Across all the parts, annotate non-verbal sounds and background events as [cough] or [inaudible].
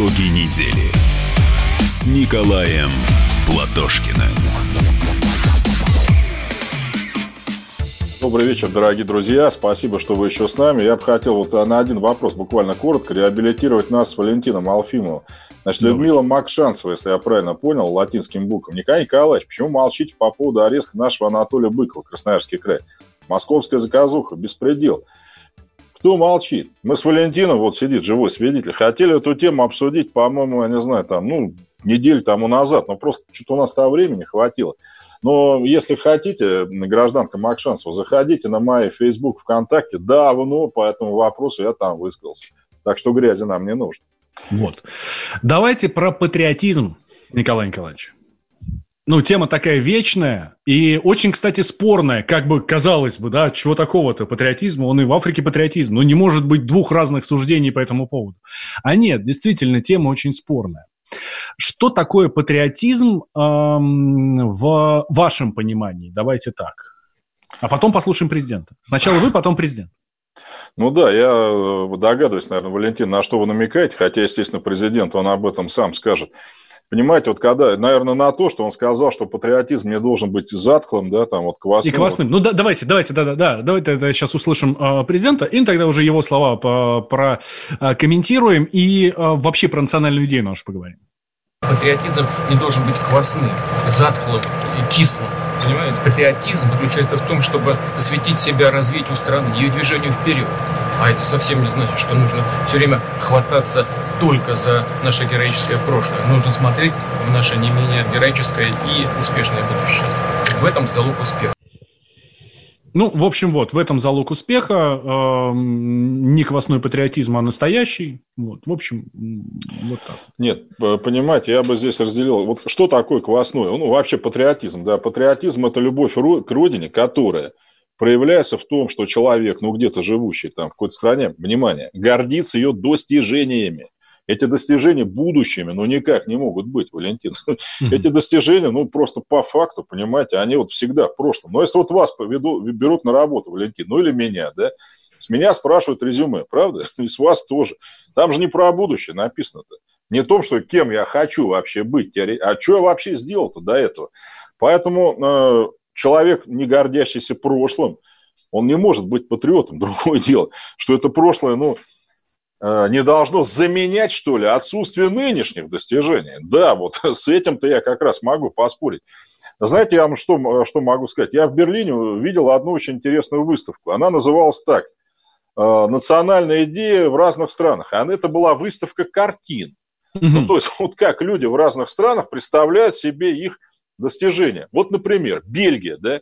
Итоги недели с Николаем Платошкиным. Добрый вечер, дорогие друзья. Спасибо, что вы еще с нами. Я бы хотел вот на один вопрос буквально коротко реабилитировать нас с Валентином Алфимовым. Значит, Людмила Макшанцева, если я правильно понял, латинским буквом. Николай Николаевич, почему молчите по поводу ареста нашего Анатолия Быкова, Красноярский край? Московская заказуха, беспредел. Кто молчит? Мы с Валентином, вот сидит живой свидетель, хотели эту тему обсудить, по-моему, я не знаю, там, ну, неделю тому назад, но просто что-то у нас того времени хватило. Но если хотите, гражданка Макшанцева, заходите на мой Facebook, ВКонтакте. Давно по этому вопросу я там высказался. Так что грязи нам не нужно. Вот. Давайте про патриотизм, Николай Николаевич ну, тема такая вечная и очень, кстати, спорная, как бы казалось бы, да, чего такого-то, патриотизма, он и в Африке патриотизм, но не может быть двух разных суждений по этому поводу. А нет, действительно, тема очень спорная. Что такое патриотизм эм, в вашем понимании? Давайте так. А потом послушаем президента. Сначала вы, потом президент. Ну да, я э, догадываюсь, наверное, Валентин, на что вы намекаете, хотя, естественно, президент, он об этом сам скажет. Понимаете, вот когда, наверное, на то, что он сказал, что патриотизм не должен быть затхлым, да, там вот квасным. И квасным. Ну да, давайте, давайте, да, да, да, давайте да, сейчас услышим э, президента, и тогда уже его слова прокомментируем и э, вообще про национальную идею нашу поговорим. Патриотизм не должен быть квасным, затхлым и кислым. Понимаете, патриотизм заключается в том, чтобы посвятить себя развитию страны, ее движению вперед. А это совсем не значит, что нужно все время хвататься только за наше героическое прошлое. Нужно смотреть в наше не менее героическое и успешное будущее. В этом залог успеха. Ну, в общем, вот, в этом залог успеха. Э, не квасной патриотизм, а настоящий. Вот, в общем, вот так. Нет, понимаете, я бы здесь разделил. Вот что такое квасной? Ну, вообще патриотизм, да. Патриотизм – это любовь к родине, которая – проявляется в том, что человек, ну где-то живущий там в какой-то стране, внимание, гордится ее достижениями. Эти достижения будущими, ну, никак не могут быть, Валентин. [laughs] Эти достижения, ну, просто по факту, понимаете, они вот всегда в прошлом. Но если вот вас поведу, берут на работу, Валентин, ну, или меня, да, с меня спрашивают резюме, правда? [laughs] И с вас тоже. Там же не про будущее написано-то. Не о том, что кем я хочу вообще быть, а что я вообще сделал-то до этого. Поэтому э, человек, не гордящийся прошлым, он не может быть патриотом. [laughs] Другое дело, что это прошлое, ну, не должно заменять, что ли, отсутствие нынешних достижений. Да, вот [laughs] с этим-то я как раз могу поспорить. Знаете, я вам что, что могу сказать? Я в Берлине видел одну очень интересную выставку. Она называлась так э, «Национальная идея в разных странах». А это была выставка картин. Ну, то есть, [laughs] вот как люди в разных странах представляют себе их достижения. Вот, например, Бельгия, да,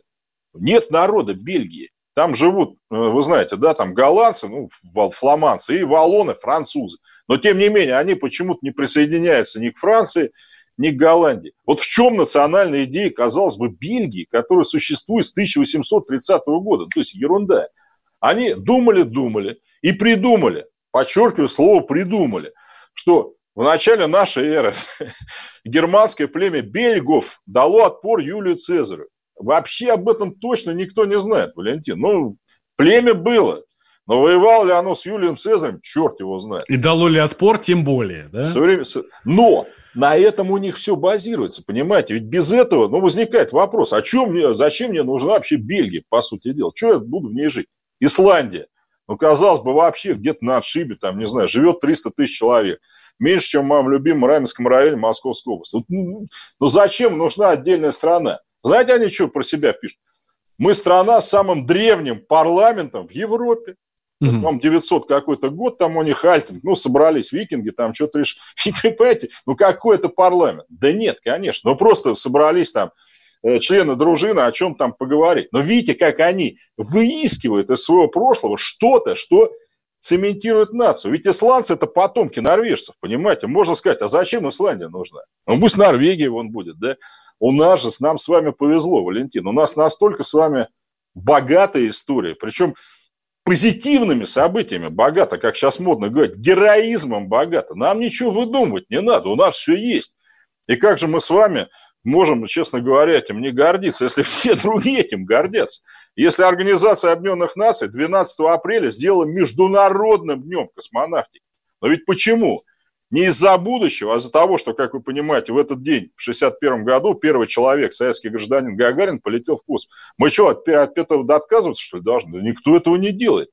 нет народа Бельгии. Там живут, э, вы знаете, да, там голландцы, ну, фламандцы и валоны, французы. Но, тем не менее, они почему-то не присоединяются ни к Франции, ни к Голландии. Вот в чем национальная идея, казалось бы, Бельгии, которая существует с 1830 года? То есть ерунда. Они думали-думали и придумали, подчеркиваю слово «придумали», что в начале нашей эры [laughs] германское племя бельгов дало отпор Юлию Цезарю. Вообще об этом точно никто не знает, Валентин. Ну, племя было. Но воевал ли оно с Юлием Цезарем, черт его знает. И дало ли отпор, тем более. Да? Все время... Но на этом у них все базируется, понимаете? Ведь без этого ну, возникает вопрос, а чем мне, зачем мне нужна вообще Бельгия, по сути дела? Что я буду в ней жить? Исландия. Ну, казалось бы, вообще где-то на отшибе, там, не знаю, живет 300 тысяч человек меньше, чем в моем любимом Раменском районе Московской области. Ну, ну зачем нужна отдельная страна? Знаете, они что про себя пишут? Мы страна с самым древним парламентом в Европе. Mm-hmm. Там 900 какой-то год, там у них альтинг, ну, собрались викинги, там что-то решили. [laughs] И, понимаете, ну, какой это парламент? Да нет, конечно, ну, просто собрались там э, члены дружины о чем там поговорить. Но видите, как они выискивают из своего прошлого что-то, что цементирует нацию. Ведь исландцы – это потомки норвежцев, понимаете? Можно сказать, а зачем Исландия нужна? Ну, пусть Норвегия вон будет, да? У нас же, нам с вами повезло, Валентин. У нас настолько с вами богатая история, причем позитивными событиями богата, как сейчас модно говорить, героизмом богата. Нам ничего выдумывать не надо, у нас все есть. И как же мы с вами можем, честно говоря, этим не гордиться, если [laughs] все другие этим гордятся. Если Организация Объединенных Наций 12 апреля сделала Международным днем космонавтики. Но ведь почему? Не из-за будущего, а из-за того, что, как вы понимаете, в этот день, в 61 году, первый человек, советский гражданин Гагарин, полетел в космос. Мы что, от, от этого отказываться, что ли, должны? Да никто этого не делает.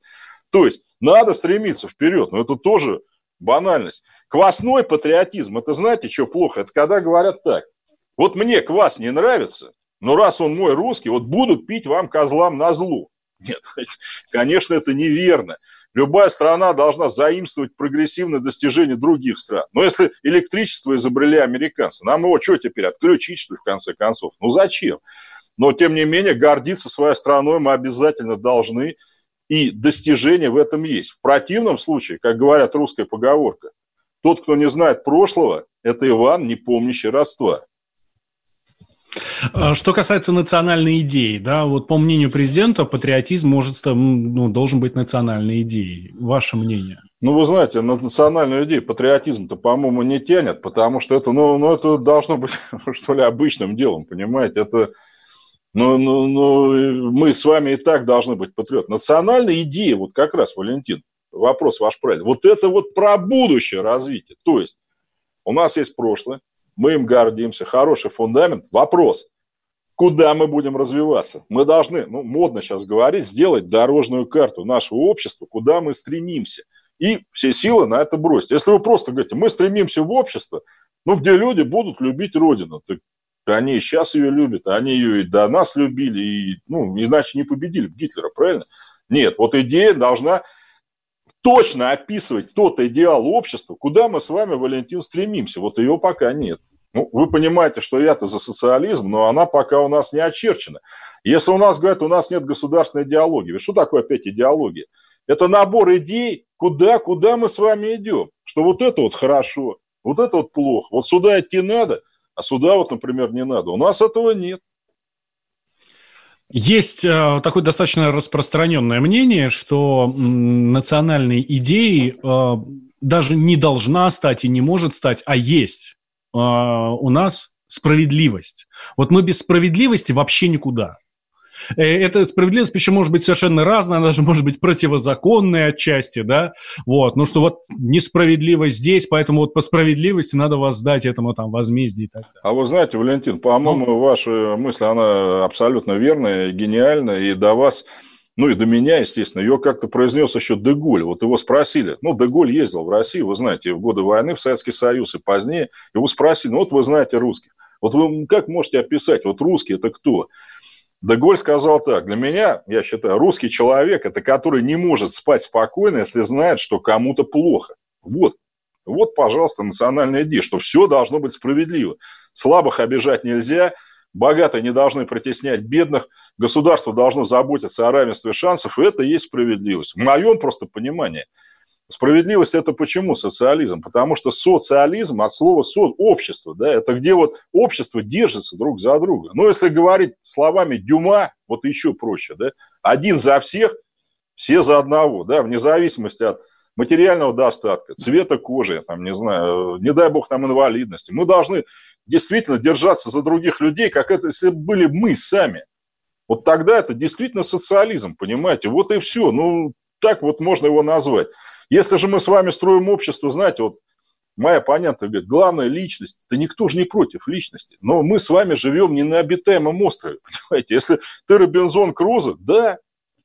То есть надо стремиться вперед, но это тоже банальность. Квасной патриотизм, это знаете, что плохо? Это когда говорят так, вот мне квас не нравится, но раз он мой русский, вот буду пить вам козлам на злу. Нет, [laughs] конечно, это неверно. Любая страна должна заимствовать прогрессивные достижения других стран. Но если электричество изобрели американцы, нам его что теперь, отключить, что ли, в конце концов? Ну, зачем? Но, тем не менее, гордиться своей страной мы обязательно должны, и достижения в этом есть. В противном случае, как говорят русская поговорка, тот, кто не знает прошлого, это Иван, не помнящий родства. А что касается национальной идеи, да, вот по мнению президента, патриотизм может, ну, должен быть национальной идеей. Ваше мнение? Ну, вы знаете, на национальную идею патриотизм-то, по-моему, не тянет, потому что это, ну, ну, это должно быть, [laughs] что ли, обычным делом, понимаете? Это, ну, ну, ну, мы с вами и так должны быть патриот. Национальная идея, вот как раз, Валентин, вопрос ваш правильный, вот это вот про будущее развитие. То есть у нас есть прошлое, мы им гордимся, хороший фундамент. Вопрос, куда мы будем развиваться? Мы должны, ну, модно сейчас говорить, сделать дорожную карту нашего общества, куда мы стремимся. И все силы на это бросить. Если вы просто говорите, мы стремимся в общество, ну, где люди будут любить Родину, так они сейчас ее любят, они ее и до нас любили, и, ну, иначе не победили Гитлера, правильно? Нет, вот идея должна точно описывать тот идеал общества, куда мы с вами, Валентин, стремимся. Вот ее пока нет. Ну, вы понимаете, что я-то за социализм, но она пока у нас не очерчена. Если у нас говорят, у нас нет государственной идеологии, что такое опять идеология? Это набор идей, куда, куда мы с вами идем. Что вот это вот хорошо, вот это вот плохо. Вот сюда идти надо, а сюда вот, например, не надо. У нас этого нет. Есть э, такое достаточно распространенное мнение, что национальной идеей э, даже не должна стать и не может стать, а есть э, у нас справедливость. Вот мы без справедливости вообще никуда. Э, эта справедливость причем может быть совершенно разная, она даже может быть противозаконной отчасти, да, вот, ну что вот несправедливость здесь, поэтому вот по справедливости надо воздать этому там возмездие и так далее. А вы знаете, Валентин, по-моему, ну, ваша мысль, она абсолютно верная, гениальная, и до вас ну и до меня, естественно, ее как-то произнес еще Деголь. Вот его спросили, ну, Деголь ездил в Россию, вы знаете, в годы войны в Советский Союз и позднее. Его спросили, ну вот вы знаете русских. Вот вы как можете описать, вот русский это кто? Деголь сказал так, для меня, я считаю, русский человек – это который не может спать спокойно, если знает, что кому-то плохо. Вот, вот, пожалуйста, национальная идея, что все должно быть справедливо. Слабых обижать нельзя, богатые не должны притеснять бедных, государство должно заботиться о равенстве шансов, и это и есть справедливость. В моем просто понимании – Справедливость это почему социализм? Потому что социализм от слова со, общество, да, это где вот общество держится друг за друга. Но если говорить словами Дюма, вот еще проще, да, один за всех, все за одного, да, вне зависимости от материального достатка, цвета кожи, там, не знаю, не дай бог нам инвалидности. Мы должны действительно держаться за других людей, как это если были мы сами. Вот тогда это действительно социализм, понимаете? Вот и все. Ну, так вот можно его назвать. Если же мы с вами строим общество, знаете, вот моя оппонента говорит, главная личность, да никто же не против личности, но мы с вами живем не на обитаемом острове, [laughs] понимаете, если ты Робинзон Крузо, да,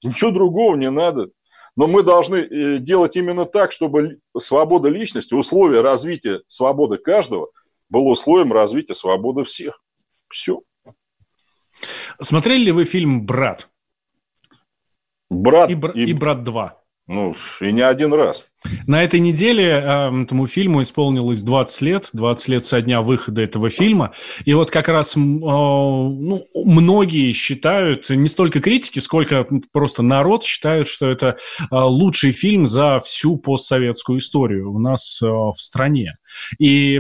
ничего другого не надо, но мы должны э, делать именно так, чтобы свобода личности, условия развития свободы каждого было условием развития свободы всех. Все. Смотрели ли вы фильм «Брат»? «Брат» и, и... и «Брат 2». Ну, и не один раз. На этой неделе э, этому фильму исполнилось 20 лет, 20 лет со дня выхода этого фильма. И вот как раз э, ну, многие считают, не столько критики, сколько просто народ считают, что это э, лучший фильм за всю постсоветскую историю у нас э, в стране. И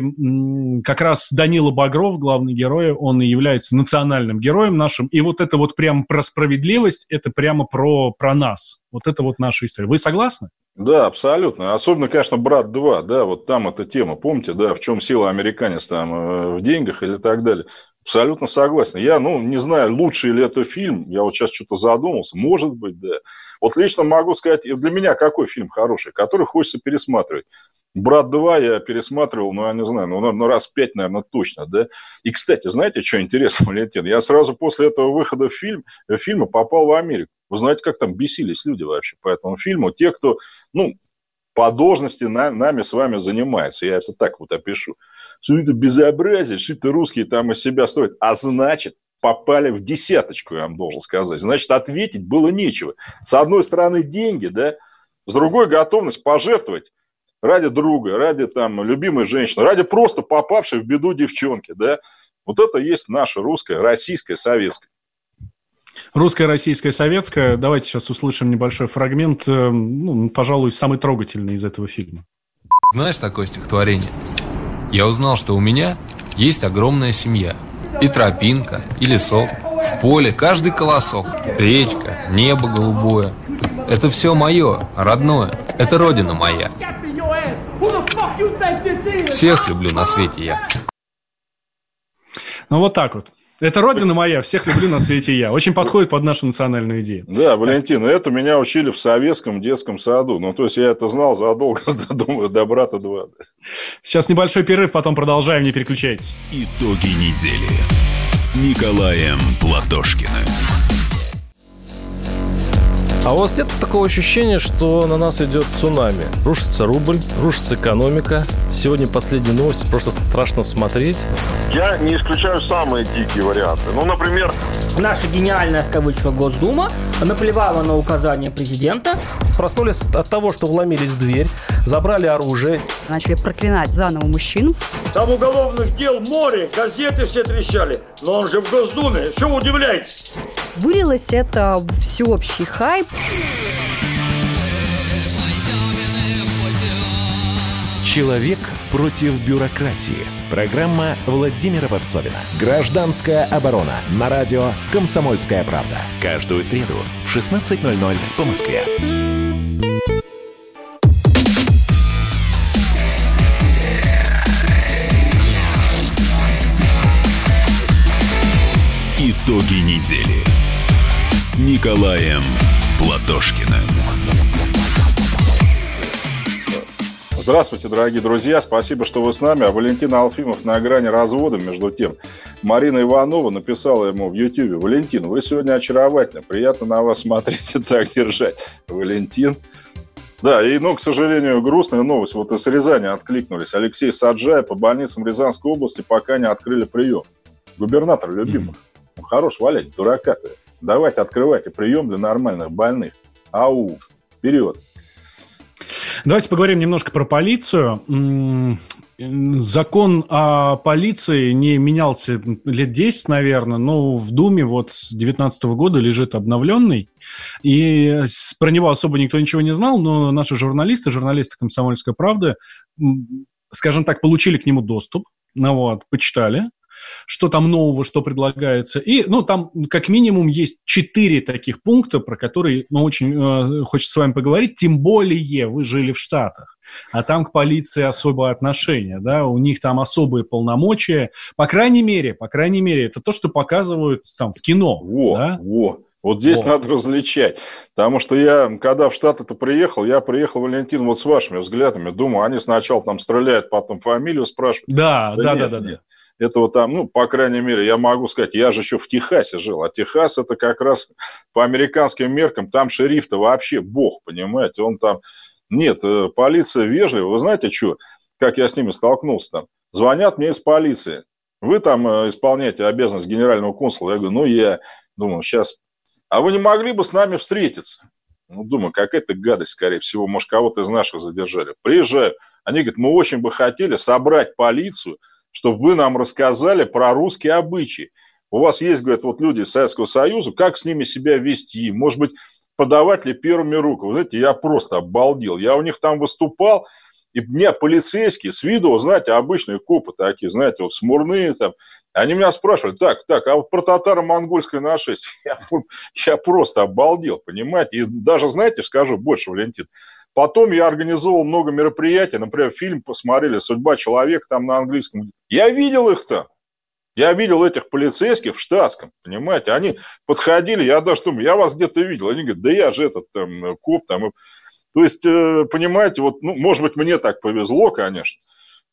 как раз Данила Багров, главный герой, он и является национальным героем нашим. И вот это вот прямо про справедливость, это прямо про, про нас. Вот это вот наша история. Вы согласны? Да, абсолютно. Особенно, конечно, «Брат 2», да, вот там эта тема, помните, да, в чем сила американец там, э, в деньгах или так далее. Абсолютно согласен. Я, ну, не знаю, лучший ли это фильм, я вот сейчас что-то задумался, может быть, да. Вот лично могу сказать, для меня какой фильм хороший, который хочется пересматривать. Брат 2 я пересматривал, ну, я не знаю, ну, ну, раз пять, наверное, точно, да. И, кстати, знаете, что интересно, [laughs] Валентин? Я сразу после этого выхода в фильм, фильма попал в Америку. Вы знаете, как там бесились люди вообще по этому фильму? Те, кто, ну, по должности на, нами с вами занимается. Я это так вот опишу. Что это безобразие, что это русские там из себя строят. А значит, попали в десяточку, я вам должен сказать. Значит, ответить было нечего. С одной стороны, деньги, да, с другой готовность пожертвовать ради друга, ради там любимой женщины, ради просто попавшей в беду девчонки, да. Вот это есть наша русская, российская, советская. Русская, российская, советская. Давайте сейчас услышим небольшой фрагмент, э, ну, пожалуй, самый трогательный из этого фильма. Знаешь такое стихотворение? Я узнал, что у меня есть огромная семья. И тропинка, и лесок, в поле каждый колосок, речка, небо голубое. Это все мое, родное, это родина моя. Всех люблю на свете я. Ну вот так вот. Это родина моя, всех люблю на свете я. Очень подходит под нашу национальную идею. Да, Валентин, это меня учили в советском детском саду. Ну, то есть я это знал задолго, [laughs] думаю, до брата два. Сейчас небольшой перерыв, потом продолжаем, не переключайтесь. Итоги недели с Николаем Платошкиным. А у вас нет такого ощущения, что на нас идет цунами? Рушится рубль, рушится экономика. Сегодня последние новости, просто страшно смотреть. Я не исключаю самые дикие варианты. Ну, например... Наша гениальная, в кавычках, Госдума наплевала на указания президента. Проснулись от того, что вломились в дверь, забрали оружие. Начали проклинать заново мужчин. Там уголовных дел море, газеты все трещали. Но он же в Госдуме, что вы удивляетесь? Вылилось это в всеобщий хайп. Человек против бюрократии. Программа Владимира Варсовина. Гражданская оборона. На радио «Комсомольская правда». Каждую среду в 16.00 по Москве. Итоги недели с Николаем Платошкиным. Здравствуйте, дорогие друзья. Спасибо, что вы с нами. А Валентин Алфимов на грани развода. Между тем, Марина Иванова написала ему в Ютьюбе. Валентин, вы сегодня очаровательны. Приятно на вас смотреть и так держать. Валентин. Да, и, ну, к сожалению, грустная новость. Вот из Рязани откликнулись. Алексей Саджай по больницам Рязанской области пока не открыли прием. Губернатор любимых. Mm-hmm. Ну, хорош валять, дурака-то. Давайте открывайте прием для нормальных больных. Ау, вперед. Давайте поговорим немножко про полицию. Закон о полиции не менялся лет 10, наверное, но в Думе вот с 2019 года лежит обновленный. И про него особо никто ничего не знал, но наши журналисты, журналисты «Комсомольской правды», скажем так, получили к нему доступ, ну вот, почитали, что там нового, что предлагается. И, ну, там как минимум есть четыре таких пункта, про которые, ну, очень э, хочется с вами поговорить, тем более вы жили в Штатах, а там к полиции особое отношение, да, у них там особые полномочия, по крайней мере, по крайней мере, это то, что показывают там в кино. Во, да? во. Вот здесь вот. надо различать. Потому что я, когда в Штаты-то приехал, я приехал, Валентин, вот с вашими взглядами. Думаю, они сначала там стреляют, потом фамилию спрашивают. Да, да, да, нет, да, да. Нет этого там, ну, по крайней мере, я могу сказать, я же еще в Техасе жил, а Техас это как раз по американским меркам, там шериф-то вообще бог, понимаете, он там, нет, э, полиция вежливая, вы знаете, что, как я с ними столкнулся там, звонят мне из полиции, вы там э, исполняете обязанность генерального консула, я говорю, ну, я думаю, сейчас, а вы не могли бы с нами встретиться? Ну, думаю, какая-то гадость, скорее всего, может, кого-то из наших задержали. Приезжаю, они говорят, мы очень бы хотели собрать полицию, чтобы вы нам рассказали про русские обычаи. У вас есть, говорят, вот люди из Советского Союза, как с ними себя вести, может быть, подавать ли первыми руку. Вы знаете, я просто обалдел. Я у них там выступал, и мне полицейские с виду, знаете, обычные копы такие, знаете, вот смурные там, они меня спрашивали, так, так, а вот про татаро-монгольское нашествие, [laughs] я, я просто обалдел, понимаете, и даже, знаете, скажу больше, Валентин, Потом я организовал много мероприятий, например, фильм посмотрели «Судьба человека» там на английском. Я видел их там. Я видел этих полицейских в штатском, понимаете, они подходили, я даже думаю, я вас где-то видел. Они говорят, да я же этот там, коп там. То есть, э, понимаете, вот, ну, может быть, мне так повезло, конечно,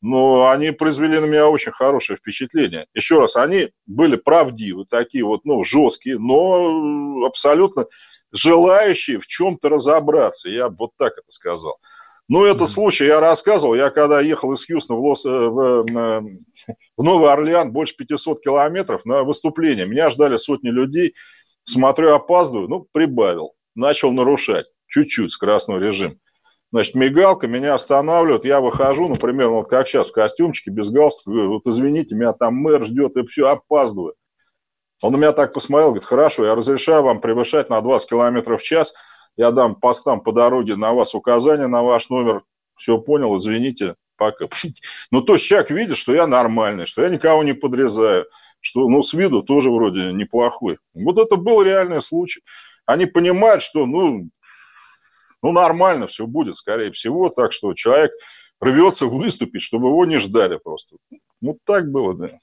но они произвели на меня очень хорошее впечатление. Еще раз, они были правдивы, такие вот, ну, жесткие, но абсолютно желающие в чем-то разобраться. Я вот так это сказал. Ну, этот mm-hmm. случай я рассказывал. Я когда ехал из Хьюстона в, Лос, э, в, в Новый Орлеан, больше 500 километров на выступление. Меня ждали сотни людей. Смотрю, опаздываю. Ну, прибавил. Начал нарушать. Чуть-чуть скоростной режим. Значит, мигалка, меня останавливают, я выхожу, например, вот как сейчас, в костюмчике, без галстука, вот извините, меня там мэр ждет, и все, опаздываю. Он на меня так посмотрел, говорит, хорошо, я разрешаю вам превышать на 20 километров в час, я дам постам по дороге на вас указания на ваш номер, все понял, извините, пока. [laughs] Ну, то есть человек видит, что я нормальный, что я никого не подрезаю, что, ну, с виду тоже вроде неплохой. Вот это был реальный случай. Они понимают, что, ну, ну, нормально все будет, скорее всего, так что человек рвется выступить, чтобы его не ждали просто. Ну, так было, да.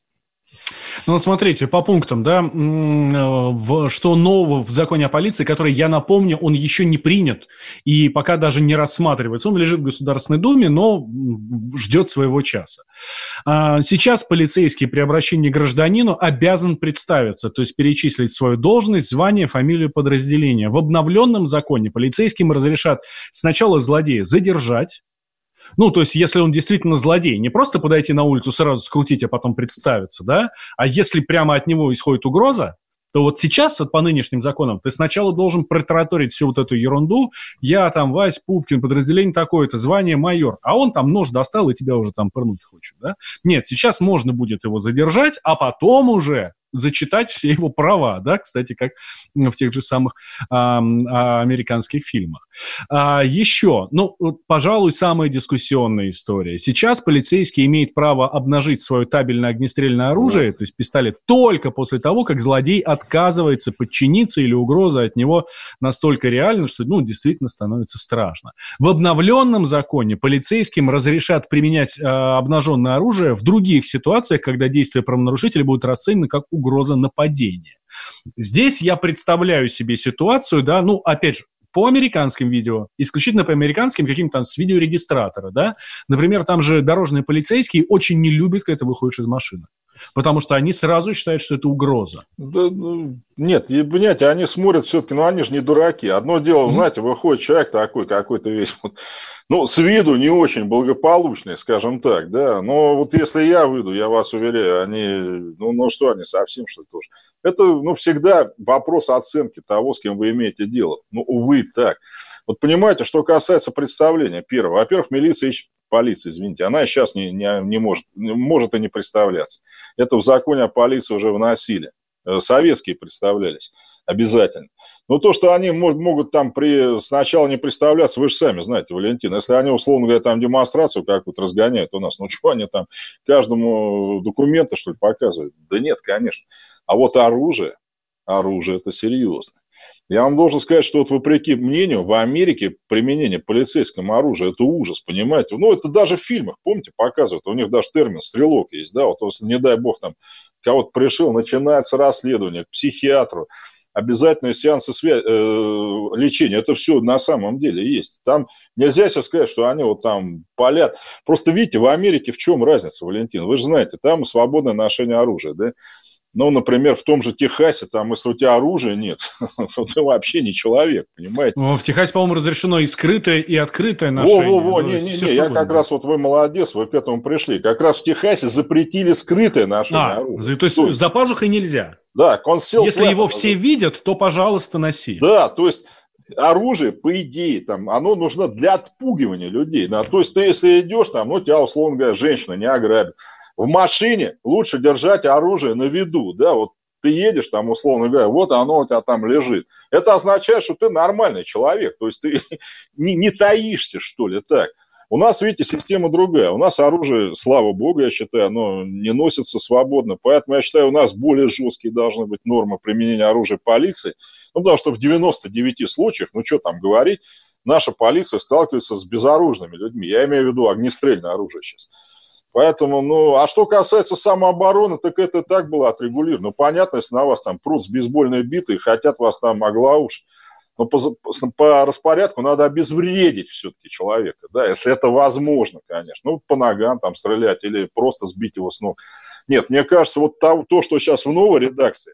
Ну, смотрите, по пунктам, да, в, что нового в законе о полиции, который, я напомню, он еще не принят и пока даже не рассматривается. Он лежит в Государственной Думе, но ждет своего часа. А, сейчас полицейский при обращении к гражданину обязан представиться, то есть перечислить свою должность, звание, фамилию подразделения. В обновленном законе полицейским разрешат сначала злодея задержать, ну, то есть, если он действительно злодей, не просто подойти на улицу, сразу скрутить, а потом представиться, да, а если прямо от него исходит угроза, то вот сейчас вот по нынешним законам ты сначала должен протараторить всю вот эту ерунду. Я там Вась Пупкин, подразделение такое-то, звание майор. А он там нож достал и тебя уже там пырнуть хочет, да? Нет, сейчас можно будет его задержать, а потом уже зачитать все его права, да, кстати, как в тех же самых а, американских фильмах. А, еще, ну, вот, пожалуй, самая дискуссионная история. Сейчас полицейский имеет право обнажить свое табельное огнестрельное оружие, то есть пистолет, только после того, как злодей отказывается подчиниться или угроза от него настолько реальна, что, ну, действительно становится страшно. В обновленном законе полицейским разрешат применять а, обнаженное оружие в других ситуациях, когда действия правонарушителя будут расценены как угроза нападения. Здесь я представляю себе ситуацию, да, ну, опять же, по американским видео, исключительно по американским, каким-то там с видеорегистратора, да. Например, там же дорожные полицейские очень не любят, когда ты выходишь из машины. Потому что они сразу считают, что это угроза. Да, ну, нет, и, понимаете, они смотрят все-таки, ну они же не дураки. Одно дело, знаете, выходит человек такой, какой-то весь, вот, ну, с виду не очень благополучный, скажем так, да. Но вот если я выйду, я вас уверяю, они, ну, ну что они, совсем что ли тоже. Это, ну, всегда вопрос оценки того, с кем вы имеете дело. Ну, увы, так. Вот понимаете, что касается представления, первое. Во-первых, милиция ищет полиция, извините, она сейчас не, не, не может, может и не представляться. Это в законе о полиции уже вносили. Э, советские представлялись обязательно. Но то, что они могут там при, сначала не представляться, вы же сами знаете, Валентин, если они, условно говоря, там демонстрацию какую-то разгоняют у нас, ну что они там каждому документы, что ли, показывают? Да нет, конечно. А вот оружие, оружие это серьезно. Я вам должен сказать, что вот вопреки мнению, в Америке применение полицейского оружия – это ужас, понимаете? Ну, это даже в фильмах, помните, показывают, у них даже термин «стрелок» есть, да, вот если, не дай бог, там кого-то пришел, начинается расследование к психиатру, обязательные сеансы свя... э, лечения. Это все на самом деле есть. Там нельзя сейчас сказать, что они вот там палят. Просто видите, в Америке в чем разница, Валентин? Вы же знаете, там свободное ношение оружия, да? Ну, например, в том же Техасе, там, если у тебя оружия нет, [laughs] ты вообще не человек, понимаете? Ну, в Техасе, по-моему, разрешено и скрытое, и открытое ношение. Во-во-во, не-не-не, я как раз, вот вы молодец, вы к этому пришли. Как раз в Техасе запретили скрытое ношение а, оружия. То есть, то есть за пазухой нельзя? Да, консил Если его все видят, то, пожалуйста, носи. Да, то есть оружие, по идее, там, оно нужно для отпугивания людей. Да? То есть ты, если идешь, там, ну, тебя, условно говоря, женщина не ограбит в машине лучше держать оружие на виду, да, вот ты едешь там, условно говоря, вот оно у тебя там лежит. Это означает, что ты нормальный человек, то есть ты [laughs] не, не таишься, что ли, так. У нас, видите, система другая. У нас оружие, слава богу, я считаю, оно не носится свободно. Поэтому я считаю, у нас более жесткие должны быть нормы применения оружия полиции. Ну, потому что в 99 случаях, ну, что там говорить, наша полиция сталкивается с безоружными людьми. Я имею в виду огнестрельное оружие сейчас. Поэтому, ну, а что касается самообороны, так это так было отрегулировано. Ну, понятно, если на вас там прут с бейсбольной битой хотят вас там оглаушить. но по, по распорядку надо обезвредить все-таки человека, да, если это возможно, конечно. Ну, по ногам там стрелять или просто сбить его с ног. Нет, мне кажется, вот то, то что сейчас в новой редакции,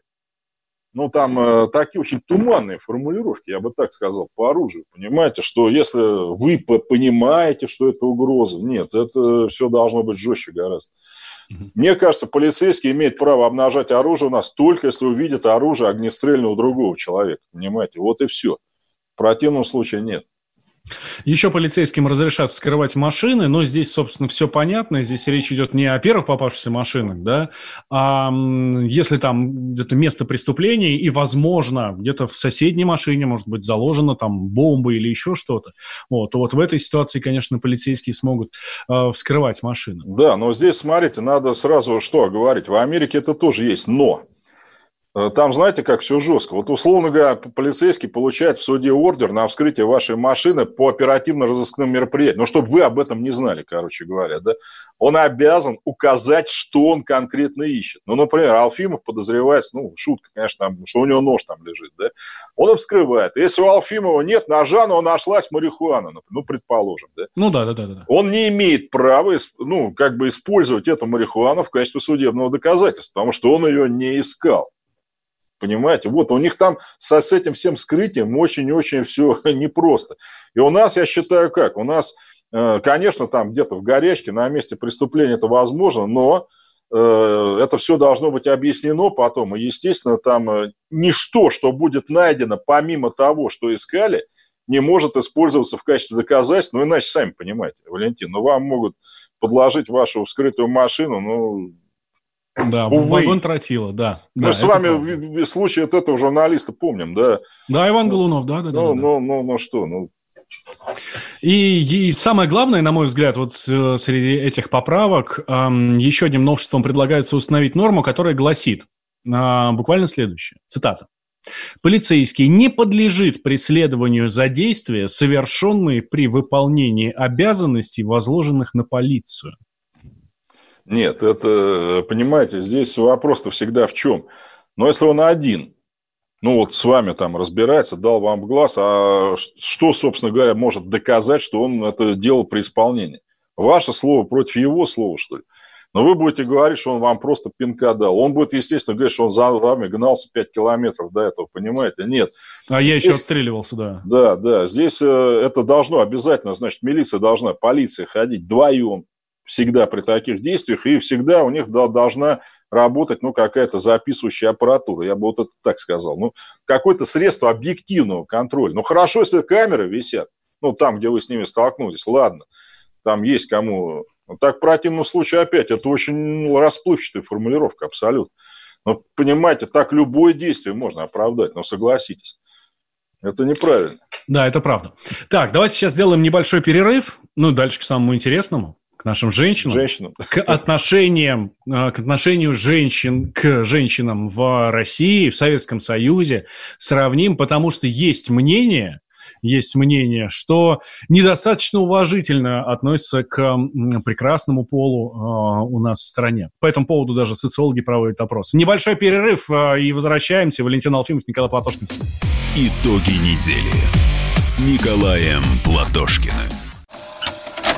ну, там э, такие очень туманные формулировки, я бы так сказал, по оружию. Понимаете, что если вы понимаете, что это угроза, нет, это все должно быть жестче гораздо. Мне кажется, полицейский имеет право обнажать оружие у нас только если увидит оружие огнестрельное у другого человека. Понимаете? Вот и все. В противном случае нет. Еще полицейским разрешат вскрывать машины, но здесь, собственно, все понятно. Здесь речь идет не о первых попавшихся машинах, да, а если там где-то место преступления и, возможно, где-то в соседней машине может быть заложена там бомба или еще что-то, вот, то вот в этой ситуации, конечно, полицейские смогут э, вскрывать машины. Да, но здесь, смотрите, надо сразу что говорить. В Америке это тоже есть «но». Э, там, знаете, как все жестко. Вот, условно говоря, полицейский получает в суде ордер на вскрытие вашей машины по оперативно-розыскным мероприятиям. Ну, чтобы вы об этом не знали, короче говоря, да. Он обязан указать, что он конкретно ищет. Ну, например, Алфимов подозревается, ну, шутка, конечно, там, что у него нож там лежит, да. Он его вскрывает. Если у Алфимова нет ножа, но нашлась марихуана, ну, предположим, да. Ну, да, да, да, да. Он не имеет права, ну, как бы использовать эту марихуану в качестве судебного доказательства, потому что он ее не искал. Понимаете? Вот у них там со, с этим всем скрытием очень-очень все [laughs] непросто. И у нас, я считаю, как? У нас, э, конечно, там где-то в горячке на месте преступления это возможно, но э, это все должно быть объяснено потом. И, естественно, там э, ничто, что будет найдено помимо того, что искали, не может использоваться в качестве доказательства. Ну, иначе, сами понимаете, Валентин, ну, вам могут подложить вашу вскрытую машину, ну, да, Увы. вагон тротила, да. Мы да, с вами правда. случай от этого журналиста помним, да? Да, Иван Голунов, да, да, ну, да. Ну, ну, ну, что, ну, и, и самое главное, на мой взгляд, вот э, среди этих поправок эм, еще одним новшеством предлагается установить норму, которая гласит э, буквально следующее. Цитата. Полицейский не подлежит преследованию за действия, совершенные при выполнении обязанностей, возложенных на полицию. Нет, это, понимаете, здесь вопрос-то всегда в чем? Но если он один, ну вот с вами там разбирается, дал вам глаз, а что, собственно говоря, может доказать, что он это делал при исполнении? Ваше слово против его слова, что ли? Но вы будете говорить, что он вам просто пинка дал. Он будет, естественно, говорить, что он за вами гнался 5 километров до этого, понимаете? Нет. А здесь, я еще отстреливался, да. Да, да. Здесь э, это должно обязательно, значит, милиция должна, полиция ходить вдвоем, всегда при таких действиях, и всегда у них должна работать ну, какая-то записывающая аппаратура, я бы вот это так сказал. Ну, какое-то средство объективного контроля. Ну, хорошо, если камеры висят, ну, там, где вы с ними столкнулись, ладно, там есть кому... Но так в противном случае опять, это очень расплывчатая формулировка, абсолютно. Но, понимаете, так любое действие можно оправдать, но согласитесь. Это неправильно. Да, это правда. Так, давайте сейчас сделаем небольшой перерыв. Ну, дальше к самому интересному к нашим женщинам, женщинам. к отношениям, э, к отношению женщин к женщинам в России, в Советском Союзе сравним, потому что есть мнение, есть мнение, что недостаточно уважительно относятся к прекрасному полу э, у нас в стране. По этому поводу даже социологи проводят опрос. Небольшой перерыв э, и возвращаемся. Валентин Алфимов, Николай Платошкин. Итоги недели с Николаем Платошкиным.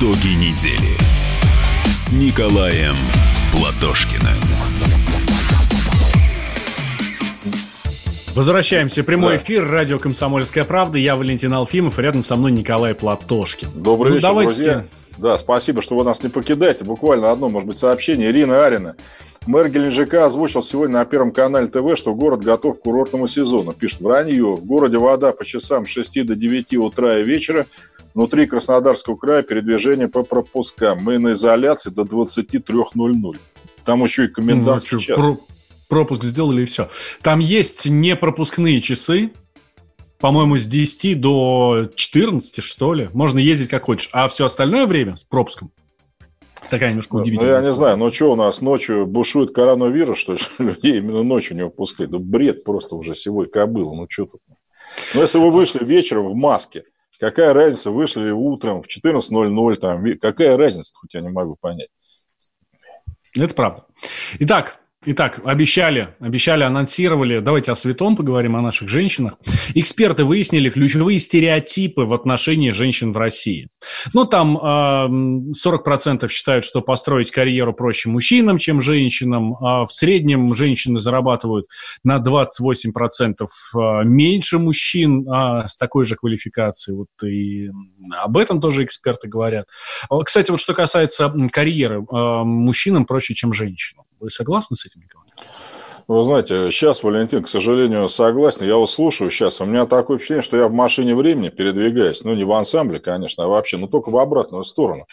Итоги недели с Николаем Платошкиным. Возвращаемся. Прямой да. эфир. Радио «Комсомольская правда». Я Валентин Алфимов. Рядом со мной Николай Платошкин. Добрый ну, вечер, давайте... друзья. Да, спасибо, что вы нас не покидаете. Буквально одно, может быть, сообщение. Ирина Арина. Мэр Геленджика озвучил сегодня на Первом канале ТВ, что город готов к курортному сезону. Пишет, вранье. В городе вода по часам с 6 до 9 утра и вечера. Внутри Краснодарского края передвижение по пропускам. Мы на изоляции до 23.00. Там еще и комендантский ну, час. Про пропуск сделали и все. Там есть непропускные часы, по-моему, с 10 до 14, что ли. Можно ездить как хочешь. А все остальное время с пропуском Такая немножко ну, удивительная. Ну, я не знаю, ну что у нас ночью бушует коронавирус, что ли, [laughs] людей именно ночью не выпускают? Ну, бред просто уже сегодня кобыл, ну что тут? Ну, если вы вышли вечером в маске, какая разница, вышли утром в 14.00, там, какая разница, хоть я не могу понять. Это правда. Итак, Итак, обещали, обещали, анонсировали. Давайте о святом поговорим, о наших женщинах. Эксперты выяснили ключевые стереотипы в отношении женщин в России. Ну, там э, 40% считают, что построить карьеру проще мужчинам, чем женщинам. А в среднем женщины зарабатывают на 28% а, меньше мужчин а с такой же квалификацией. Вот и об этом тоже эксперты говорят. Кстати, вот что касается карьеры, э, мужчинам проще, чем женщинам. Вы согласны с этим, Николай? Вы знаете, сейчас, Валентин, к сожалению, согласен. Я вас слушаю сейчас. У меня такое впечатление, что я в машине времени передвигаюсь. Ну, не в ансамбле, конечно, а вообще, но только в обратную сторону.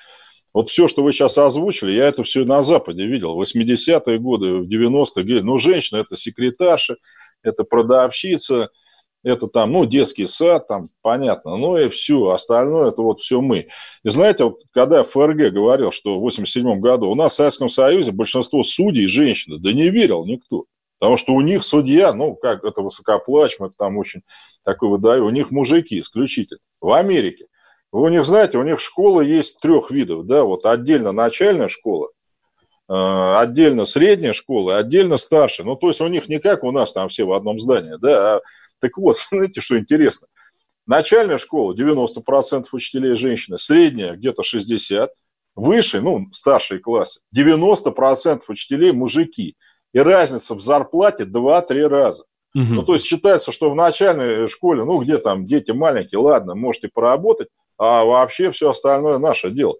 Вот все, что вы сейчас озвучили, я это все на Западе видел. В 80-е годы, в 90-е. Ну, женщина – это секретарша, это продавщица – это там, ну, детский сад, там, понятно, ну и все, остальное это вот все мы. И знаете, вот, когда ФРГ говорил, что в 87 году у нас в Советском Союзе большинство судей женщины, да не верил никто. Потому что у них судья, ну, как это высокоплачиваемо, это там очень такой выдаю, у них мужики исключительно. В Америке. Вы у них, знаете, у них школа есть трех видов, да, вот отдельно начальная школа, отдельно средняя школа, отдельно старшая. Ну, то есть у них не как у нас там все в одном здании, да, а так вот, [laughs] знаете, что интересно? Начальная школа 90% учителей женщины, средняя где-то 60%, выше, ну, старшие классы, 90% учителей мужики. И разница в зарплате 2-3 раза. Угу. Ну, то есть считается, что в начальной школе, ну, где там дети маленькие, ладно, можете поработать, а вообще все остальное наше дело.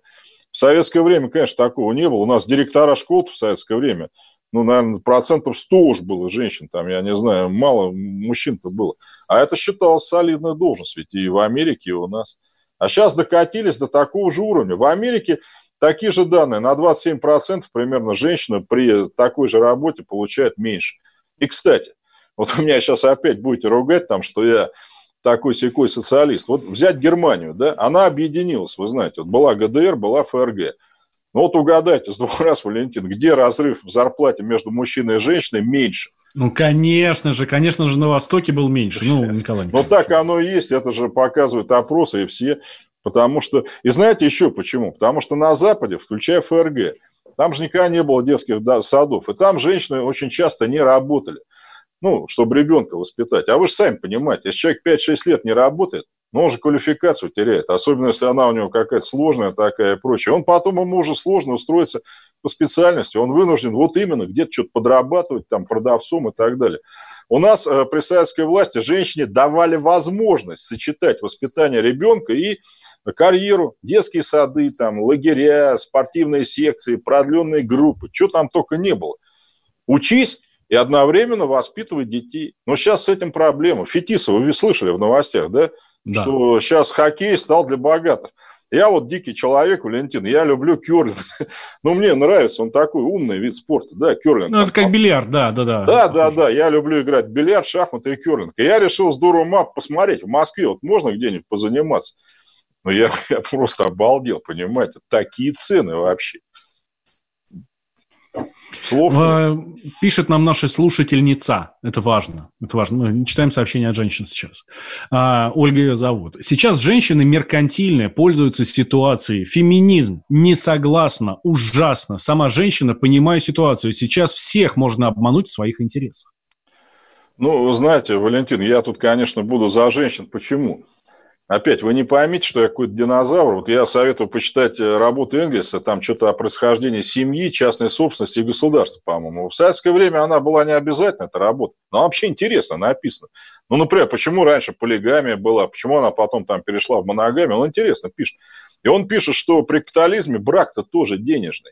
Советское время, конечно, такого не было. У нас директора школ в советское время ну, наверное, процентов 100 уж было женщин, там, я не знаю, мало мужчин-то было. А это считалось солидной должность, ведь и в Америке, и у нас. А сейчас докатились до такого же уровня. В Америке такие же данные, на 27% примерно женщина при такой же работе получает меньше. И, кстати, вот у меня сейчас опять будете ругать там, что я такой секой социалист. Вот взять Германию, да, она объединилась, вы знаете, вот была ГДР, была ФРГ. Ну вот угадайте с двух раз, Валентин, где разрыв в зарплате между мужчиной и женщиной меньше? Ну, конечно же, конечно же, на Востоке был меньше. Ну, Николай. Вот так оно и есть, это же показывают опросы и все. Потому что, и знаете еще почему? Потому что на Западе, включая ФРГ, там же никогда не было детских садов, и там женщины очень часто не работали, ну, чтобы ребенка воспитать. А вы же сами понимаете, если человек 5-6 лет не работает, но он же квалификацию теряет, особенно если она у него какая-то сложная такая и прочее. Он потом ему уже сложно устроиться по специальности, он вынужден вот именно где-то что-то подрабатывать, там, продавцом и так далее. У нас э, при советской власти женщине давали возможность сочетать воспитание ребенка и карьеру, детские сады, там, лагеря, спортивные секции, продленные группы, что там только не было. Учись и одновременно воспитывать детей. Но сейчас с этим проблема. Фетисова, вы слышали в новостях, да? да. что сейчас хоккей стал для богатых. Я вот дикий человек, Валентин, я люблю керлинг. [laughs] ну, мне нравится, он такой умный вид спорта, да, керлинг. Ну, это как бильярд, да, да, да. Да, да, да, я люблю играть бильярд, шахматы и керлинг. И я решил здорово мап посмотреть. В Москве вот можно где-нибудь позаниматься? Ну, я, [laughs] я просто обалдел, понимаете, такие цены вообще. Слов Пишет нам наша слушательница. Это важно. Это важно. Мы читаем сообщения от женщин сейчас. А, Ольга ее зовут. Сейчас женщины меркантильные, пользуются ситуацией. Феминизм не согласна, ужасно. Сама женщина, понимая ситуацию, сейчас всех можно обмануть в своих интересах. Ну, знаете, Валентин, я тут, конечно, буду за женщин. Почему? Опять, вы не поймите, что я какой-то динозавр. Вот я советую почитать э, работу Энгельса, там что-то о происхождении семьи, частной собственности и государства, по-моему. В советское время она была не обязательно, эта работа. Но вообще интересно написано. Ну, например, почему раньше полигамия была, почему она потом там перешла в моногамию, он интересно пишет. И он пишет, что при капитализме брак-то тоже денежный.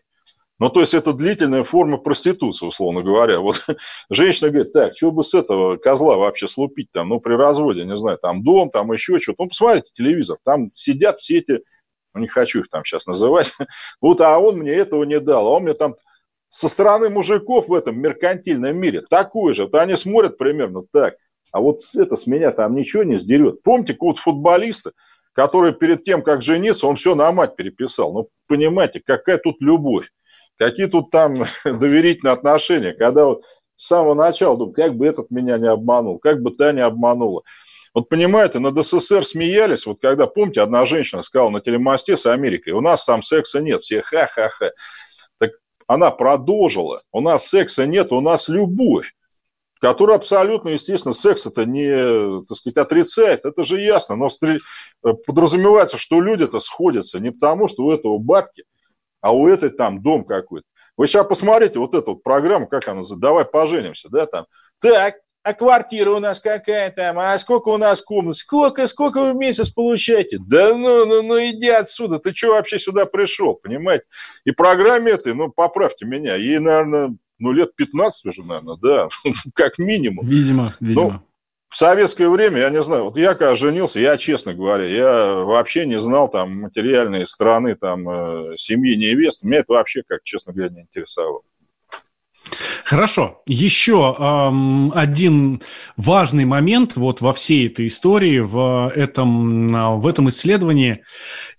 Ну, то есть это длительная форма проституции, условно говоря. Вот [laughs] женщина говорит, так, что бы с этого козла вообще слупить там, ну, при разводе, не знаю, там дом, там еще что-то. Ну, посмотрите телевизор, там сидят все эти, ну, не хочу их там сейчас называть, [laughs] вот, а он мне этого не дал, а он мне там со стороны мужиков в этом меркантильном мире такой же. Вот они смотрят примерно так, а вот это с меня там ничего не сдерет. Помните какого-то футболиста, который перед тем, как жениться, он все на мать переписал. Ну, понимаете, какая тут любовь. Какие тут там [laughs] доверительные отношения, когда вот с самого начала думаю, как бы этот меня не обманул, как бы та не обманула. Вот понимаете, над СССР смеялись, вот когда, помните, одна женщина сказала на телемосте с Америкой, у нас там секса нет, все ха-ха-ха. Так она продолжила, у нас секса нет, у нас любовь которая абсолютно, естественно, секс это не, так сказать, отрицает, это же ясно, но подразумевается, что люди-то сходятся не потому, что у этого бабки, а у этой там дом какой-то. Вы сейчас посмотрите вот эту вот программу, как она называется, давай поженимся, да, там. Так, а квартира у нас какая там, а сколько у нас комнат, сколько, сколько вы в месяц получаете? Да ну, ну, ну иди отсюда, ты что вообще сюда пришел, понимаете? И программе этой, ну, поправьте меня, ей, наверное, ну, лет 15 уже, наверное, да, [laughs] как минимум. Видимо, ну, видимо. Ну, в советское время, я не знаю, вот я когда женился, я, честно говоря, я вообще не знал там материальные стороны там э, семьи невесты. Меня это вообще, как честно говоря, не интересовало. Хорошо. Еще эм, один важный момент вот во всей этой истории, в этом, в этом исследовании.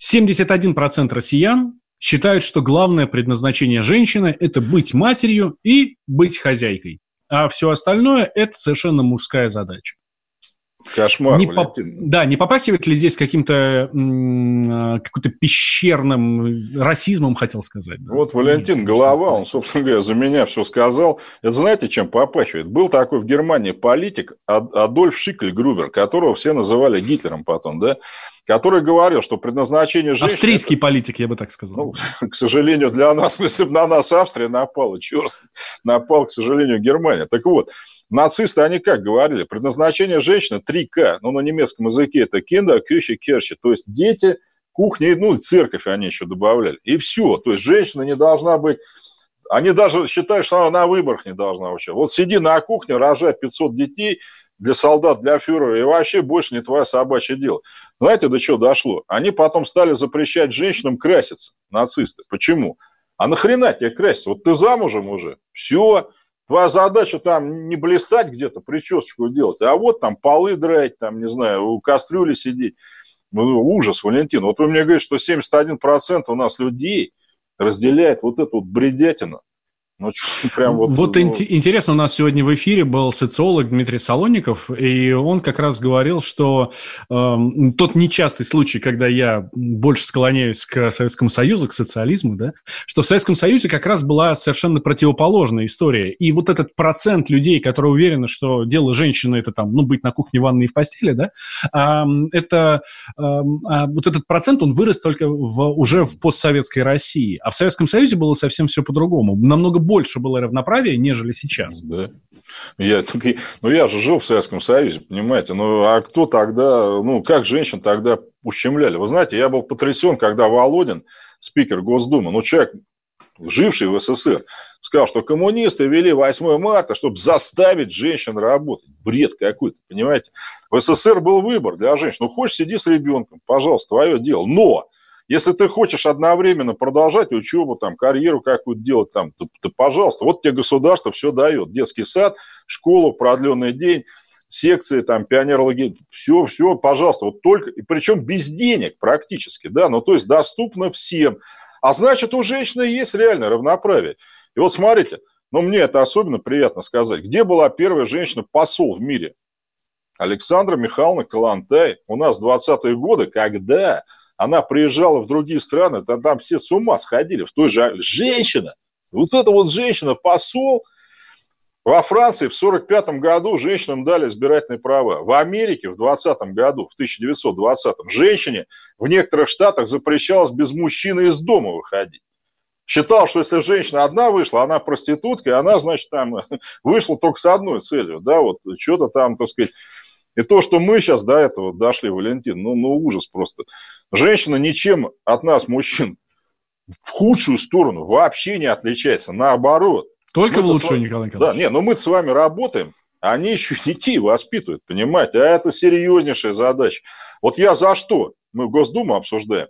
71% россиян считают, что главное предназначение женщины – это быть матерью и быть хозяйкой. А все остальное – это совершенно мужская задача. Кошмар, не поп... Да, не попахивает ли здесь каким-то а, каким-то пещерным расизмом, хотел сказать? Да? Вот Валентин Голова, он, собственно говоря, за меня все сказал. Это знаете, чем попахивает? Был такой в Германии политик Адольф Шикль-Грубер, которого все называли Гитлером потом, да? который говорил, что предназначение женщины... Австрийский это... политик, я бы так сказал. Ну, [laughs] к сожалению, для нас, [laughs] если бы на нас Австрия напала, черт, напал, к сожалению, Германия. Так вот, Нацисты, они как говорили? Предназначение женщины 3К, ну, на немецком языке это кинда, кюхи, керчи, то есть дети, кухня, ну, церковь они еще добавляли. И все. То есть женщина не должна быть... Они даже считают, что она на выборах не должна вообще. Вот сиди на кухне, рожай 500 детей для солдат, для фюрера, и вообще больше не твое собачье дело. Знаете, до чего дошло? Они потом стали запрещать женщинам краситься, нацисты. Почему? А нахрена тебе краситься? Вот ты замужем уже, все, Твоя задача там не блистать где-то, причесочку делать, а вот там полы драть, там, не знаю, у кастрюли сидеть. Ну, ужас, Валентин. Вот вы мне говорите, что 71% у нас людей разделяет вот эту вот бредятину. Ну, [laughs] прям вот, вот ну... интересно, у нас сегодня в эфире был социолог Дмитрий Солоников, и он как раз говорил, что э, тот нечастый случай, когда я больше склоняюсь к Советскому Союзу, к социализму, да, что в Советском Союзе как раз была совершенно противоположная история. И вот этот процент людей, которые уверены, что дело женщины это там, ну, быть на кухне, ванной и в постели, да, э, это э, вот этот процент, он вырос только в, уже в постсоветской России. А в Советском Союзе было совсем все по-другому. Намного больше было равноправия, нежели сейчас. Да. Я, ну, я же жил в Советском Союзе, понимаете. Ну, а кто тогда, ну, как женщин тогда ущемляли? Вы знаете, я был потрясен, когда Володин, спикер Госдумы, ну, человек, живший в СССР, сказал, что коммунисты ввели 8 марта, чтобы заставить женщин работать. Бред какой-то, понимаете? В СССР был выбор для женщин. Ну, хочешь, сиди с ребенком, пожалуйста, твое дело. Но если ты хочешь одновременно продолжать учебу, там, карьеру какую-то делать, там, то, то, пожалуйста, вот тебе государство все дает. Детский сад, школу, продленный день, секции, там, пионерологи, все, все, пожалуйста, вот только, и причем без денег практически, да, ну, то есть доступно всем. А значит, у женщины есть реально равноправие. И вот смотрите, ну, мне это особенно приятно сказать. Где была первая женщина-посол в мире? Александра Михайловна Калантай. У нас 20-е годы, когда она приезжала в другие страны, там, там все с ума сходили. В той же женщина, вот эта вот женщина, посол, Во Франции в 1945 году женщинам дали избирательные права. В Америке в 20 году, в 1920 женщине в некоторых штатах запрещалось без мужчины из дома выходить. Считал, что если женщина одна вышла, она проститутка, и она, значит, там [laughs] вышла только с одной целью, да, вот что-то там, так сказать, и то, что мы сейчас до этого дошли, Валентин, ну, ну ужас просто. Женщина ничем от нас, мужчин, в худшую сторону вообще не отличается. Наоборот. Только в лучшую, Николай Николаевич. Да, нет, но мы с вами работаем, они еще детей воспитывают, понимаете? А это серьезнейшая задача. Вот я за что? Мы в Госдуму обсуждаем.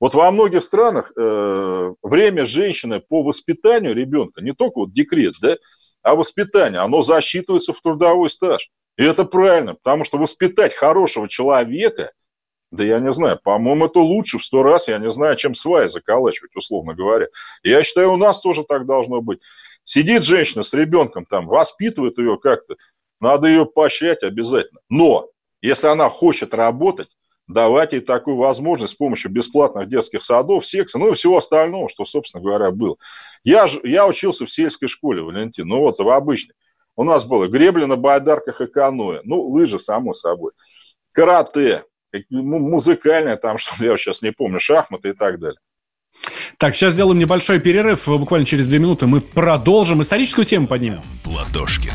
Вот во многих странах э, время женщины по воспитанию ребенка, не только вот декрет, да, а воспитание, оно засчитывается в трудовой стаж. И это правильно, потому что воспитать хорошего человека, да я не знаю, по-моему, это лучше в сто раз, я не знаю, чем сваи заколачивать, условно говоря. Я считаю, у нас тоже так должно быть. Сидит женщина с ребенком там, воспитывает ее как-то, надо ее поощрять обязательно. Но если она хочет работать, давать ей такую возможность с помощью бесплатных детских садов, секса, ну и всего остального, что, собственно говоря, было. Я, я учился в сельской школе, Валентин, ну вот в обычной. У нас было гребли на байдарках и каноэ. Ну, лыжи, само собой. Карате, музыкальное там, [laughs] что я сейчас не помню, шахматы и так далее. Так, сейчас сделаем небольшой перерыв. Буквально через две минуты мы продолжим. Историческую тему поднимем. Платошкина.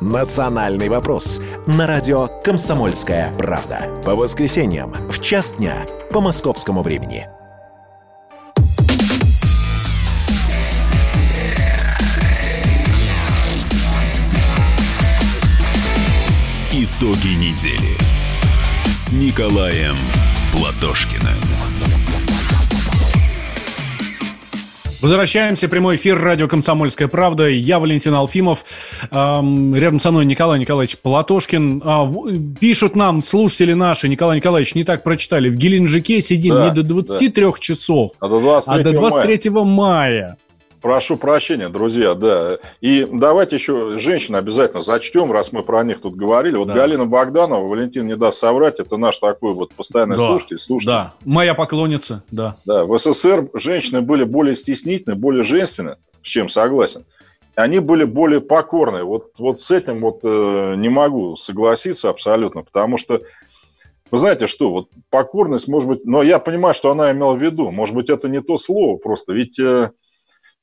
«Национальный вопрос» на радио «Комсомольская правда». По воскресеньям в час дня по московскому времени. Итоги недели с Николаем Платошкиным. Возвращаемся. Прямой эфир. Радио «Комсомольская правда». Я Валентин Алфимов. Эм, рядом со мной Николай Николаевич Платошкин. А, пишут нам слушатели наши, Николай Николаевич, не так прочитали. В Геленджике сидим да, не до 23 да. часов, а до 23, а до 23 мая. мая. Прошу прощения, друзья, да. И давайте еще женщин обязательно зачтем, раз мы про них тут говорили. Вот да. Галина Богданова, Валентин не даст соврать, это наш такой вот постоянный да. слушатель. слушатель. Да, моя поклонница, да. Да, в СССР женщины были более стеснительны, более женственны, с чем согласен. Они были более покорны. Вот, вот с этим вот э, не могу согласиться абсолютно, потому что вы знаете что, вот покорность, может быть, но я понимаю, что она имела в виду, может быть, это не то слово просто, ведь э,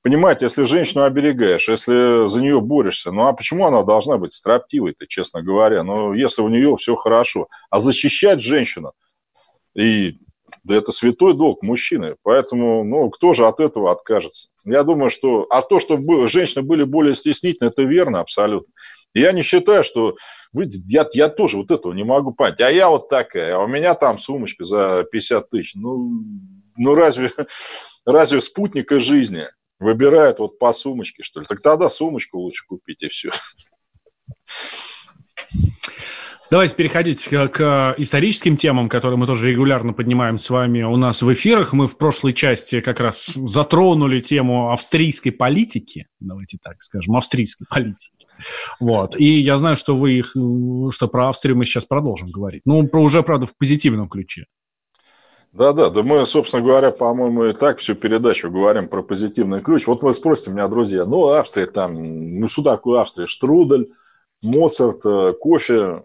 Понимаете, если женщину оберегаешь, если за нее борешься, ну а почему она должна быть строптивой-то, честно говоря? Ну, если у нее все хорошо. А защищать женщину, и да это святой долг мужчины. Поэтому, ну, кто же от этого откажется? Я думаю, что... А то, что женщины были более стеснительны, это верно абсолютно. Я не считаю, что... Вы, я, я тоже вот этого не могу понять. А я вот такая, а у меня там сумочка за 50 тысяч. Ну, ну разве, [laughs] разве спутника жизни выбирают вот по сумочке, что ли. Так тогда сумочку лучше купить, и все. Давайте переходить к историческим темам, которые мы тоже регулярно поднимаем с вами у нас в эфирах. Мы в прошлой части как раз затронули тему австрийской политики, давайте так скажем, австрийской политики. Вот. И я знаю, что вы их, что про Австрию мы сейчас продолжим говорить. Ну, про уже, правда, в позитивном ключе. Да-да, да мы, собственно говоря, по-моему, и так всю передачу говорим про позитивный ключ. Вот вы спросите меня, друзья, ну, Австрия там, ну, что такое Австрия? Штрудель, Моцарт, э, кофе,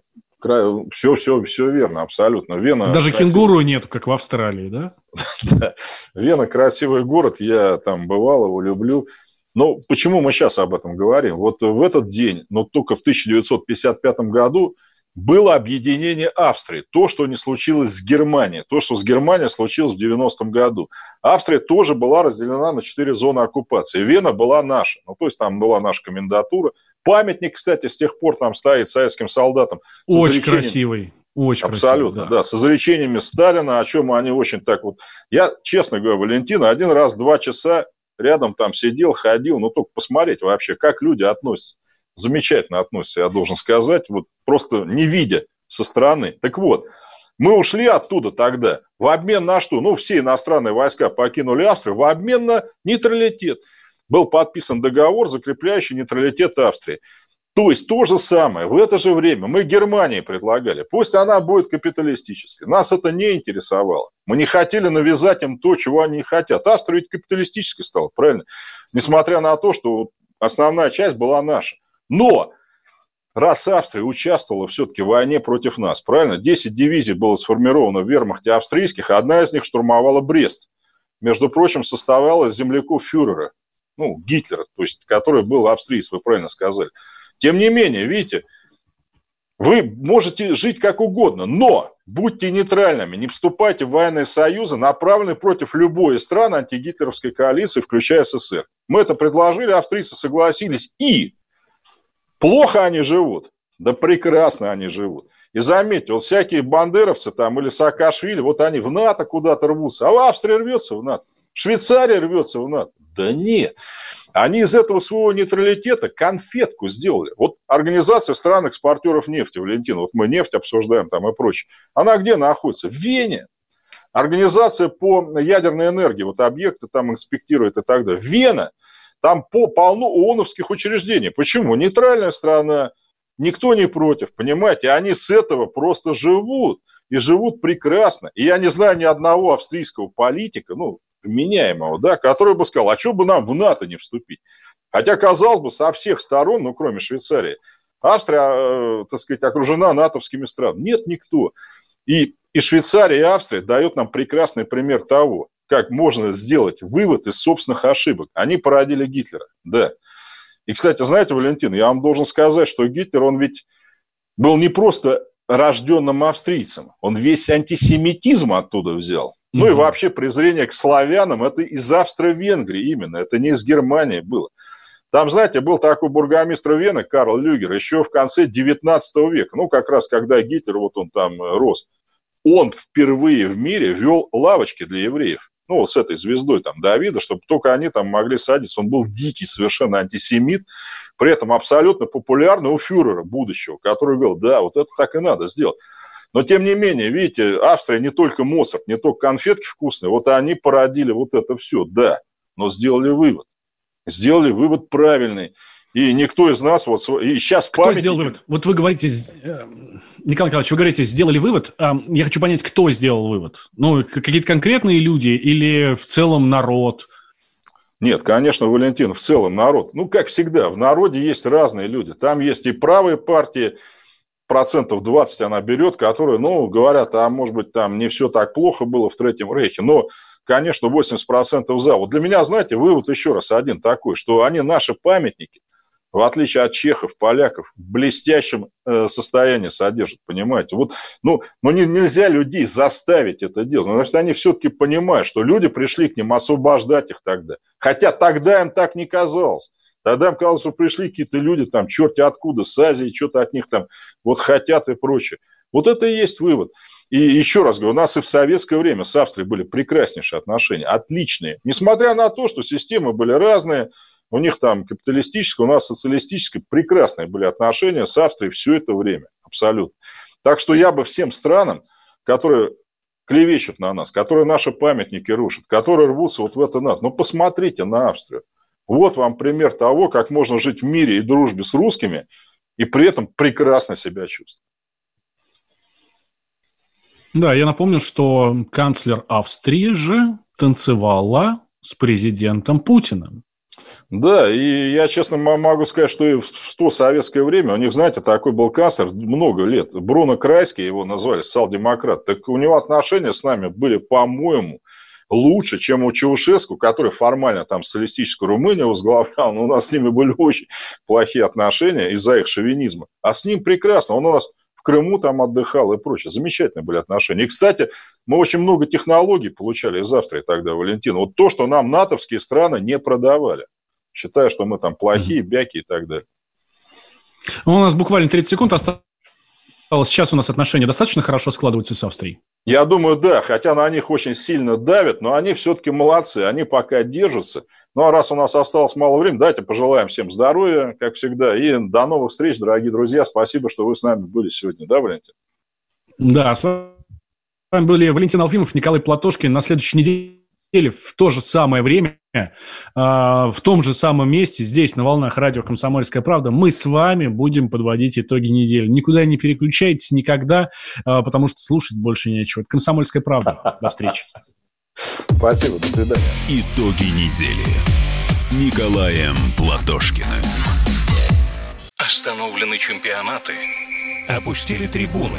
все, все, все верно, абсолютно. Вена Даже красивый... кенгуру нету, как в Австралии, да? [laughs] да. Вена красивый город, я там бывал, его люблю. Но почему мы сейчас об этом говорим? Вот в этот день, но только в 1955 году было объединение Австрии. То, что не случилось с Германией. То, что с Германией случилось в 90-м году. Австрия тоже была разделена на четыре зоны оккупации. Вена была наша. Ну, то есть там была наша комендатура. Памятник, кстати, с тех пор там стоит советским солдатам. Очень красивый. Очень Абсолютно, красиво, да. да. С изречениями Сталина, о чем они очень так вот... Я, честно говоря, Валентина, один раз два часа рядом там сидел, ходил, ну, только посмотреть вообще, как люди относятся замечательно относится, я должен сказать, вот просто не видя со стороны. Так вот, мы ушли оттуда тогда. В обмен на что? Ну, все иностранные войска покинули Австрию в обмен на нейтралитет. Был подписан договор, закрепляющий нейтралитет Австрии. То есть то же самое. В это же время мы Германии предлагали. Пусть она будет капиталистической. Нас это не интересовало. Мы не хотели навязать им то, чего они хотят. Австрия ведь капиталистической стала, правильно? Несмотря на то, что основная часть была наша. Но раз Австрия участвовала все-таки в войне против нас, правильно? 10 дивизий было сформировано в вермахте австрийских, а одна из них штурмовала Брест. Между прочим, составляла земляков фюрера, ну, Гитлера, то есть, который был австриец, вы правильно сказали. Тем не менее, видите, вы можете жить как угодно, но будьте нейтральными, не вступайте в военные союзы, направленные против любой из стран антигитлеровской коалиции, включая СССР. Мы это предложили, австрийцы согласились, и плохо они живут, да прекрасно они живут. И заметьте, вот всякие бандеровцы там или Саакашвили, вот они в НАТО куда-то рвутся, а в Австрии рвется в НАТО, Швейцария рвется в НАТО. Да нет. Они из этого своего нейтралитета конфетку сделали. Вот организация стран-экспортеров нефти, Валентин, вот мы нефть обсуждаем там и прочее. Она где находится? В Вене. Организация по ядерной энергии, вот объекты там инспектирует и так далее. Вена. Там по, полно ООНовских учреждений. Почему? Нейтральная страна, никто не против, понимаете? Они с этого просто живут. И живут прекрасно. И я не знаю ни одного австрийского политика, ну, вменяемого, да, который бы сказал, а что бы нам в НАТО не вступить? Хотя, казалось бы, со всех сторон, ну, кроме Швейцарии, Австрия, э, так сказать, окружена натовскими странами. Нет никто. И, и Швейцария, и Австрия дают нам прекрасный пример того, как можно сделать вывод из собственных ошибок. Они породили Гитлера, да. И, кстати, знаете, Валентин, я вам должен сказать, что Гитлер, он ведь был не просто рожденным австрийцем, он весь антисемитизм оттуда взял. Ну и вообще презрение к славянам, это из Австро-Венгрии именно, это не из Германии было. Там, знаете, был такой бургомистр Вены, Карл Люгер, еще в конце 19 века, ну, как раз когда Гитлер, вот он там э, рос, он впервые в мире вел лавочки для евреев. Ну, вот с этой звездой там Давида, чтобы только они там могли садиться. Он был дикий совершенно антисемит, при этом абсолютно популярный у фюрера будущего, который говорил, да, вот это так и надо сделать. Но, тем не менее, видите, Австрия не только Моцарт, не только конфетки вкусные, вот они породили вот это все, да, но сделали вывод. Сделали вывод правильный. И никто из нас вот... И сейчас кто памятники... сделал вывод? Вот вы говорите, э, Николай Николаевич, вы говорите, сделали вывод. Я хочу понять, кто сделал вывод. Ну, какие-то конкретные люди или в целом народ? Нет, конечно, Валентин, в целом народ. Ну, как всегда, в народе есть разные люди. Там есть и правые партии, процентов 20 она берет, которые, ну, говорят, а может быть, там не все так плохо было в Третьем Рейхе, но, конечно, 80% за. Вот для меня, знаете, вывод еще раз один такой, что они наши памятники, в отличие от чехов, поляков, в блестящем э, состоянии содержат, понимаете? Вот, ну, ну не, нельзя людей заставить это делать, потому что они все-таки понимают, что люди пришли к ним освобождать их тогда. Хотя тогда им так не казалось. Тогда им казалось, что пришли какие-то люди, там, черти откуда, с Азии, что-то от них там вот хотят и прочее. Вот это и есть вывод. И еще раз говорю, у нас и в советское время с Австрией были прекраснейшие отношения, отличные. Несмотря на то, что системы были разные, у них там капиталистическая, у нас социалистическая, прекрасные были отношения с Австрией все это время, абсолютно. Так что я бы всем странам, которые клевещут на нас, которые наши памятники рушат, которые рвутся вот в это НАТО, ну посмотрите на Австрию. Вот вам пример того, как можно жить в мире и дружбе с русскими и при этом прекрасно себя чувствовать. Да, я напомню, что канцлер Австрии же танцевала с президентом Путиным. Да, и я честно могу сказать, что в то советское время у них, знаете, такой был канцлер много лет. Бруно Крайский его назвали, социал-демократ. Так у него отношения с нами были, по-моему, лучше, чем у Чаушеску, который формально там социалистическую Румынию возглавлял, но у нас с ними были очень плохие отношения из-за их шовинизма. А с ним прекрасно, он у нас в Крыму там отдыхал и прочее. Замечательные были отношения. И, кстати, мы очень много технологий получали из Австрии тогда, Валентин. Вот то, что нам натовские страны не продавали. Считая, что мы там плохие, бяки и так далее. Ну, у нас буквально 30 секунд осталось. Сейчас у нас отношения достаточно хорошо складываются с Австрией? Я думаю, да, хотя на них очень сильно давят, но они все-таки молодцы, они пока держатся. Ну, а раз у нас осталось мало времени, давайте пожелаем всем здоровья, как всегда, и до новых встреч, дорогие друзья. Спасибо, что вы с нами были сегодня, да, Валентин? Да, с вами были Валентин Алфимов, Николай Платошкин. На следующей неделе в то же самое время, а, в том же самом месте, здесь, на волнах радио «Комсомольская правда», мы с вами будем подводить итоги недели. Никуда не переключайтесь никогда, а, потому что слушать больше нечего. Это «Комсомольская правда». До встречи. Спасибо, до свидания. Итоги недели с Николаем Платошкиным. Остановлены чемпионаты. Опустили трибуны.